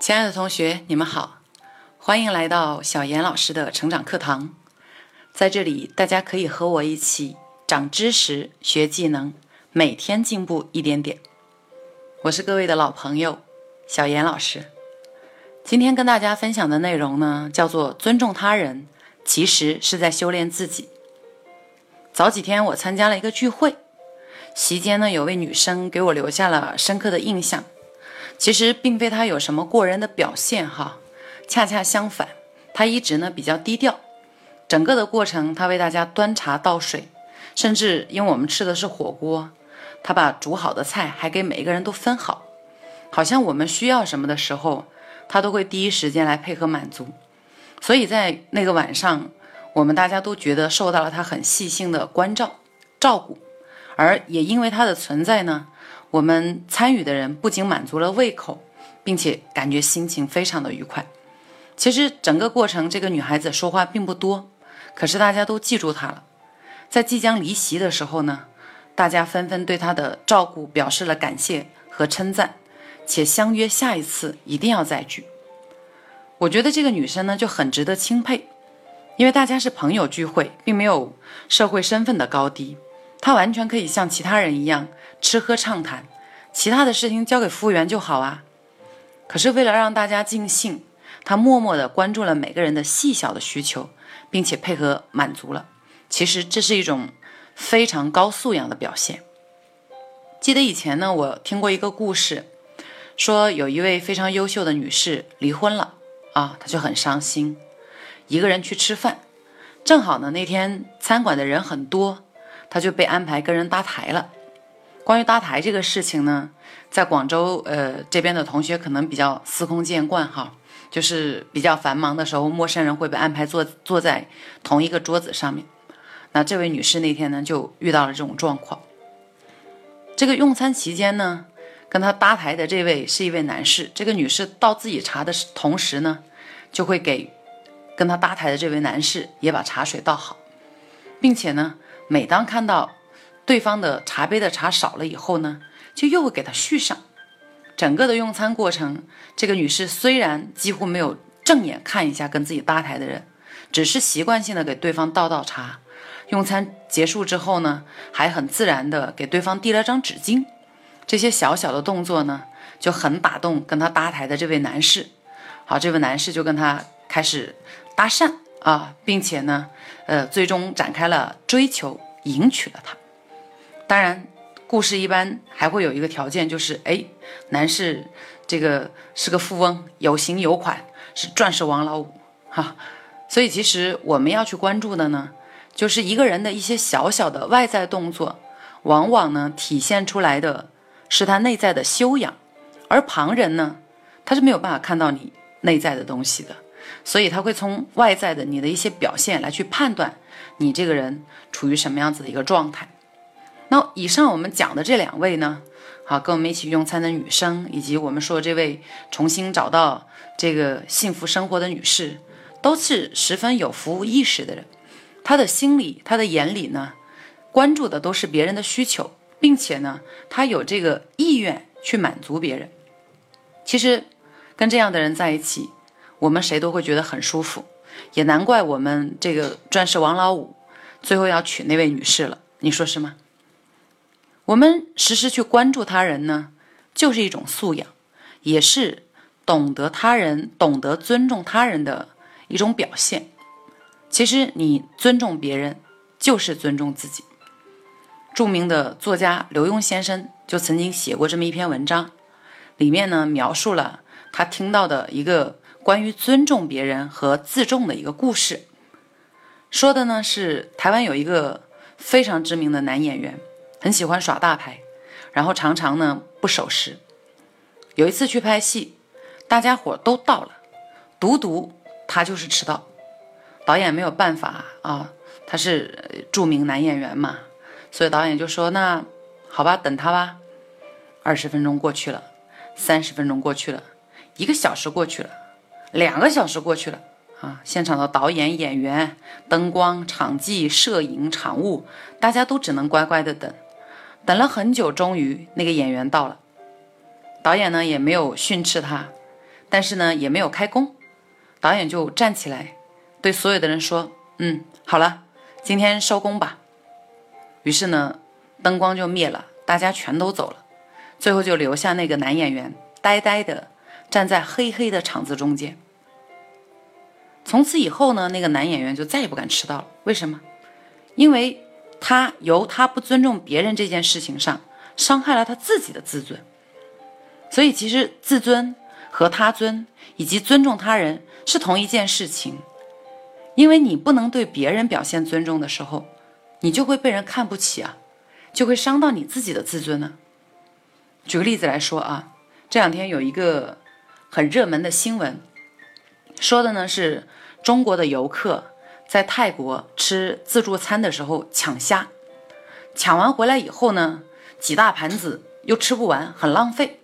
亲爱的同学，你们好，欢迎来到小严老师的成长课堂。在这里，大家可以和我一起长知识、学技能，每天进步一点点。我是各位的老朋友小严老师。今天跟大家分享的内容呢，叫做尊重他人，其实是在修炼自己。早几天我参加了一个聚会，席间呢，有位女生给我留下了深刻的印象。其实并非他有什么过人的表现哈，恰恰相反，他一直呢比较低调。整个的过程，他为大家端茶倒水，甚至因为我们吃的是火锅，他把煮好的菜还给每一个人都分好，好像我们需要什么的时候，他都会第一时间来配合满足。所以在那个晚上，我们大家都觉得受到了他很细心的关照、照顾，而也因为他的存在呢。我们参与的人不仅满足了胃口，并且感觉心情非常的愉快。其实整个过程，这个女孩子说话并不多，可是大家都记住她了。在即将离席的时候呢，大家纷纷对她的照顾表示了感谢和称赞，且相约下一次一定要再聚。我觉得这个女生呢就很值得钦佩，因为大家是朋友聚会，并没有社会身份的高低。他完全可以像其他人一样吃喝畅谈，其他的事情交给服务员就好啊。可是为了让大家尽兴，他默默地关注了每个人的细小的需求，并且配合满足了。其实这是一种非常高素养的表现。记得以前呢，我听过一个故事，说有一位非常优秀的女士离婚了啊，她就很伤心，一个人去吃饭，正好呢那天餐馆的人很多。他就被安排跟人搭台了。关于搭台这个事情呢，在广州呃这边的同学可能比较司空见惯哈，就是比较繁忙的时候，陌生人会被安排坐坐在同一个桌子上面。那这位女士那天呢就遇到了这种状况。这个用餐期间呢，跟她搭台的这位是一位男士。这个女士倒自己茶的同时呢，就会给跟她搭台的这位男士也把茶水倒好，并且呢。每当看到对方的茶杯的茶少了以后呢，就又会给他续上。整个的用餐过程，这个女士虽然几乎没有正眼看一下跟自己搭台的人，只是习惯性的给对方倒倒茶。用餐结束之后呢，还很自然的给对方递了张纸巾。这些小小的动作呢，就很打动跟他搭台的这位男士。好，这位男士就跟他开始搭讪。啊，并且呢，呃，最终展开了追求，迎娶了她。当然，故事一般还会有一个条件，就是哎，男士这个是个富翁，有型有款，是钻石王老五哈。所以，其实我们要去关注的呢，就是一个人的一些小小的外在动作，往往呢体现出来的是他内在的修养，而旁人呢，他是没有办法看到你内在的东西的。所以他会从外在的你的一些表现来去判断你这个人处于什么样子的一个状态。那以上我们讲的这两位呢，好，跟我们一起用餐的女生，以及我们说这位重新找到这个幸福生活的女士，都是十分有服务意识的人。她的心里，她的眼里呢，关注的都是别人的需求，并且呢，她有这个意愿去满足别人。其实，跟这样的人在一起。我们谁都会觉得很舒服，也难怪我们这个钻石王老五最后要娶那位女士了，你说是吗？我们时时去关注他人呢，就是一种素养，也是懂得他人、懂得尊重他人的一种表现。其实你尊重别人，就是尊重自己。著名的作家刘墉先生就曾经写过这么一篇文章，里面呢描述了他听到的一个。关于尊重别人和自重的一个故事，说的呢是台湾有一个非常知名的男演员，很喜欢耍大牌，然后常常呢不守时。有一次去拍戏，大家伙都到了，独独他就是迟到。导演没有办法啊，他是著名男演员嘛，所以导演就说：“那好吧，等他吧。”二十分钟过去了，三十分钟过去了，一个小时过去了。两个小时过去了啊！现场的导演、演员、灯光、场记、摄影、场务，大家都只能乖乖的等。等了很久，终于那个演员到了。导演呢也没有训斥他，但是呢也没有开工。导演就站起来，对所有的人说：“嗯，好了，今天收工吧。”于是呢，灯光就灭了，大家全都走了，最后就留下那个男演员呆呆的站在黑黑的场子中间。从此以后呢，那个男演员就再也不敢迟到了。为什么？因为他由他不尊重别人这件事情上，伤害了他自己的自尊。所以，其实自尊和他尊以及尊重他人是同一件事情。因为你不能对别人表现尊重的时候，你就会被人看不起啊，就会伤到你自己的自尊呢。举个例子来说啊，这两天有一个很热门的新闻，说的呢是中国的游客在泰国吃自助餐的时候抢虾，抢完回来以后呢，几大盘子又吃不完，很浪费。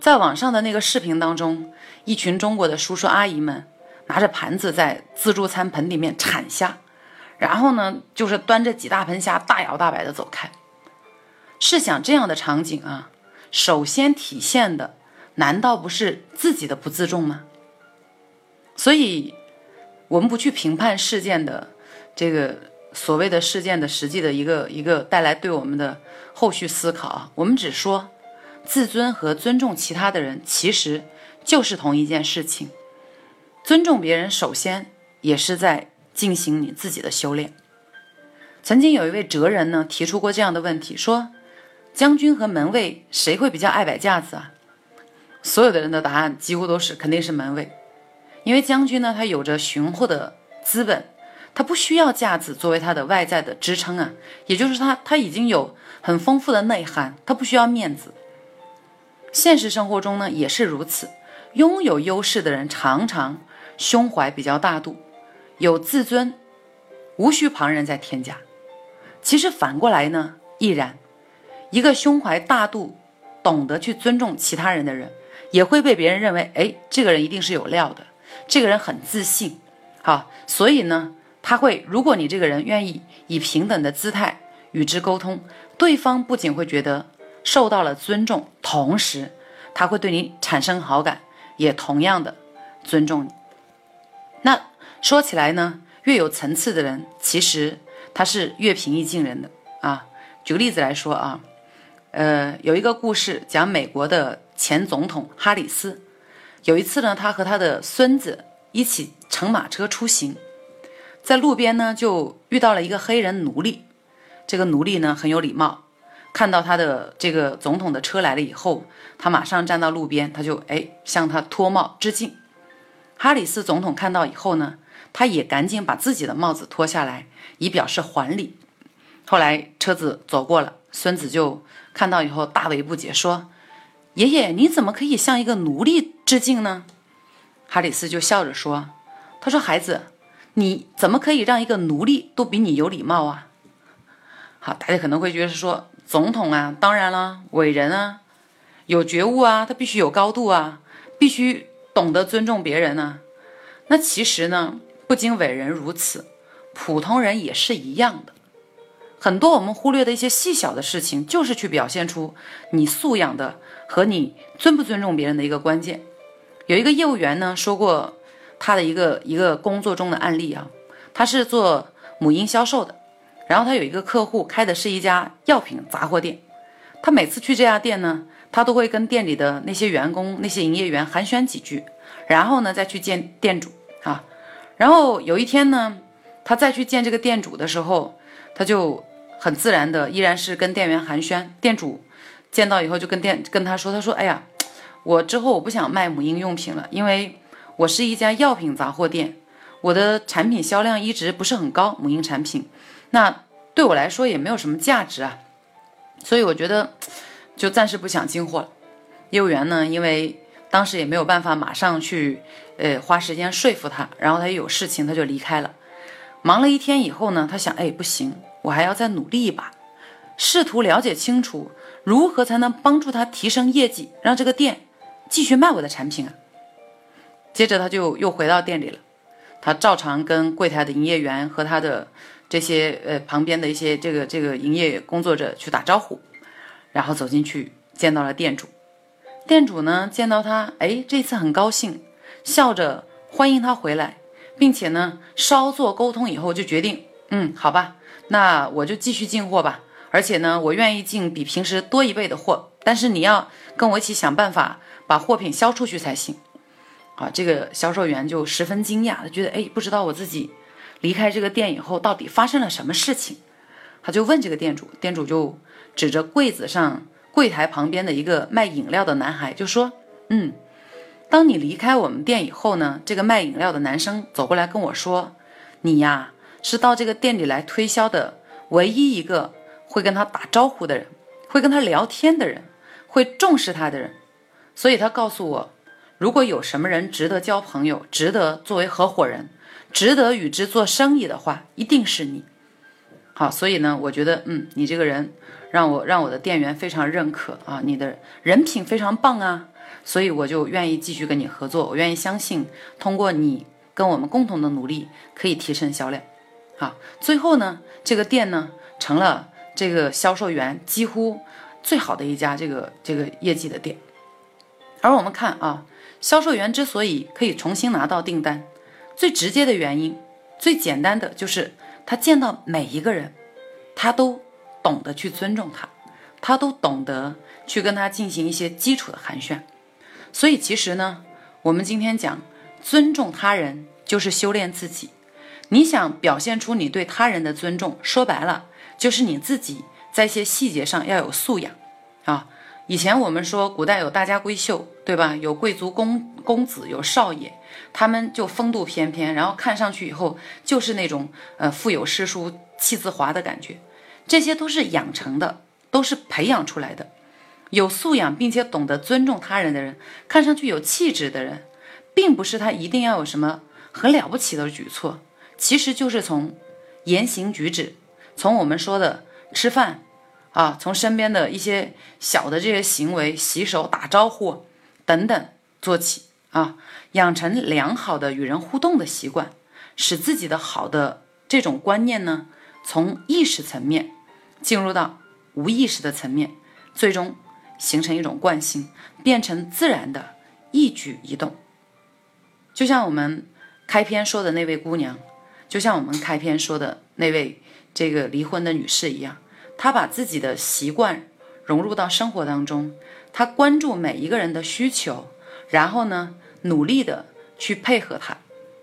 在网上的那个视频当中，一群中国的叔叔阿姨们拿着盘子在自助餐盆里面铲虾，然后呢，就是端着几大盆虾大摇大摆的走开。试想这样的场景啊，首先体现的难道不是自己的不自重吗？所以，我们不去评判事件的这个所谓的事件的实际的一个一个带来对我们的后续思考啊，我们只说。自尊和尊重其他的人其实就是同一件事情。尊重别人，首先也是在进行你自己的修炼。曾经有一位哲人呢提出过这样的问题，说：将军和门卫谁会比较爱摆架子啊？所有的人的答案几乎都是肯定是门卫，因为将军呢他有着雄厚的资本，他不需要架子作为他的外在的支撑啊，也就是他他已经有很丰富的内涵，他不需要面子。现实生活中呢也是如此，拥有优势的人常常胸怀比较大度，有自尊，无需旁人再添加。其实反过来呢亦然，一个胸怀大度、懂得去尊重其他人的人，也会被别人认为，哎，这个人一定是有料的，这个人很自信。好，所以呢，他会，如果你这个人愿意以平等的姿态与之沟通，对方不仅会觉得。受到了尊重，同时他会对你产生好感，也同样的尊重你。那说起来呢，越有层次的人，其实他是越平易近人的啊。举个例子来说啊，呃，有一个故事讲美国的前总统哈里斯，有一次呢，他和他的孙子一起乘马车出行，在路边呢就遇到了一个黑人奴隶，这个奴隶呢很有礼貌。看到他的这个总统的车来了以后，他马上站到路边，他就哎向他脱帽致敬。哈里斯总统看到以后呢，他也赶紧把自己的帽子脱下来，以表示还礼。后来车子走过了，孙子就看到以后大为不解，说：“爷爷，你怎么可以向一个奴隶致敬呢？”哈里斯就笑着说：“他说孩子，你怎么可以让一个奴隶都比你有礼貌啊？”好，大家可能会觉得说。总统啊，当然了，伟人啊，有觉悟啊，他必须有高度啊，必须懂得尊重别人呢。那其实呢，不仅伟人如此，普通人也是一样的。很多我们忽略的一些细小的事情，就是去表现出你素养的和你尊不尊重别人的一个关键。有一个业务员呢说过他的一个一个工作中的案例啊，他是做母婴销售的。然后他有一个客户开的是一家药品杂货店，他每次去这家店呢，他都会跟店里的那些员工、那些营业员寒暄几句，然后呢再去见店主啊。然后有一天呢，他再去见这个店主的时候，他就很自然的依然是跟店员寒暄。店主见到以后就跟店跟他说：“他说，哎呀，我之后我不想卖母婴用品了，因为我是一家药品杂货店，我的产品销量一直不是很高，母婴产品。”那对我来说也没有什么价值啊，所以我觉得就暂时不想进货了。业务员呢，因为当时也没有办法马上去，呃，花时间说服他，然后他又有事情，他就离开了。忙了一天以后呢，他想，哎，不行，我还要再努力一把，试图了解清楚如何才能帮助他提升业绩，让这个店继续卖我的产品啊。接着他就又回到店里了，他照常跟柜台的营业员和他的。这些呃旁边的一些这个这个营业工作者去打招呼，然后走进去见到了店主。店主呢见到他，哎，这次很高兴，笑着欢迎他回来，并且呢稍作沟通以后就决定，嗯，好吧，那我就继续进货吧。而且呢，我愿意进比平时多一倍的货，但是你要跟我一起想办法把货品销出去才行。啊，这个销售员就十分惊讶，他觉得哎，不知道我自己离开这个店以后到底发生了什么事情，他就问这个店主，店主就指着柜子上柜台旁边的一个卖饮料的男孩就说，嗯，当你离开我们店以后呢，这个卖饮料的男生走过来跟我说，你呀是到这个店里来推销的唯一一个。会跟他打招呼的人，会跟他聊天的人，会重视他的人，所以他告诉我，如果有什么人值得交朋友，值得作为合伙人，值得与之做生意的话，一定是你。好，所以呢，我觉得，嗯，你这个人让我让我的店员非常认可啊，你的人品非常棒啊，所以我就愿意继续跟你合作，我愿意相信通过你跟我们共同的努力可以提升销量。好，最后呢，这个店呢成了。这个销售员几乎最好的一家这个这个业绩的店，而我们看啊，销售员之所以可以重新拿到订单，最直接的原因，最简单的就是他见到每一个人，他都懂得去尊重他，他都懂得去跟他进行一些基础的寒暄。所以其实呢，我们今天讲尊重他人就是修炼自己。你想表现出你对他人的尊重，说白了。就是你自己在一些细节上要有素养啊！以前我们说古代有大家闺秀，对吧？有贵族公公子，有少爷，他们就风度翩翩，然后看上去以后就是那种呃腹有诗书气自华的感觉。这些都是养成的，都是培养出来的。有素养并且懂得尊重他人的人，看上去有气质的人，并不是他一定要有什么很了不起的举措，其实就是从言行举止。从我们说的吃饭啊，从身边的一些小的这些行为，洗手、打招呼等等做起啊，养成良好的与人互动的习惯，使自己的好的这种观念呢，从意识层面进入到无意识的层面，最终形成一种惯性，变成自然的一举一动。就像我们开篇说的那位姑娘，就像我们开篇说的那位。这个离婚的女士一样，她把自己的习惯融入到生活当中，她关注每一个人的需求，然后呢，努力的去配合他，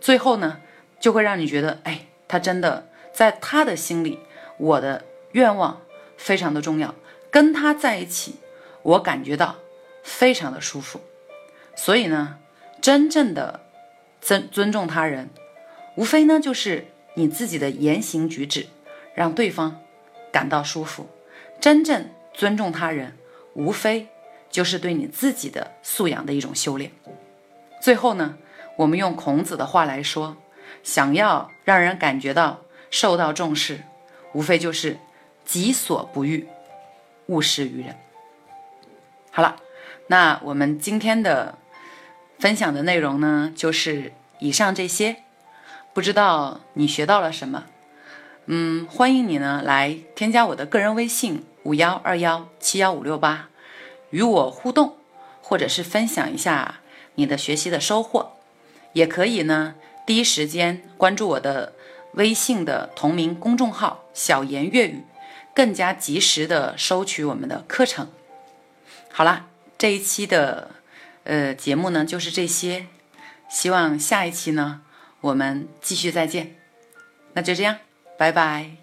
最后呢，就会让你觉得，哎，她真的在她的心里，我的愿望非常的重要，跟他在一起，我感觉到非常的舒服。所以呢，真正的尊尊重他人，无非呢就是你自己的言行举止。让对方感到舒服，真正尊重他人，无非就是对你自己的素养的一种修炼。最后呢，我们用孔子的话来说，想要让人感觉到受到重视，无非就是己所不欲，勿施于人。好了，那我们今天的分享的内容呢，就是以上这些，不知道你学到了什么？嗯，欢迎你呢来添加我的个人微信五幺二幺七幺五六八，与我互动，或者是分享一下你的学习的收获，也可以呢第一时间关注我的微信的同名公众号“小言粤语”，更加及时的收取我们的课程。好啦，这一期的呃节目呢就是这些，希望下一期呢我们继续再见，那就这样。拜拜。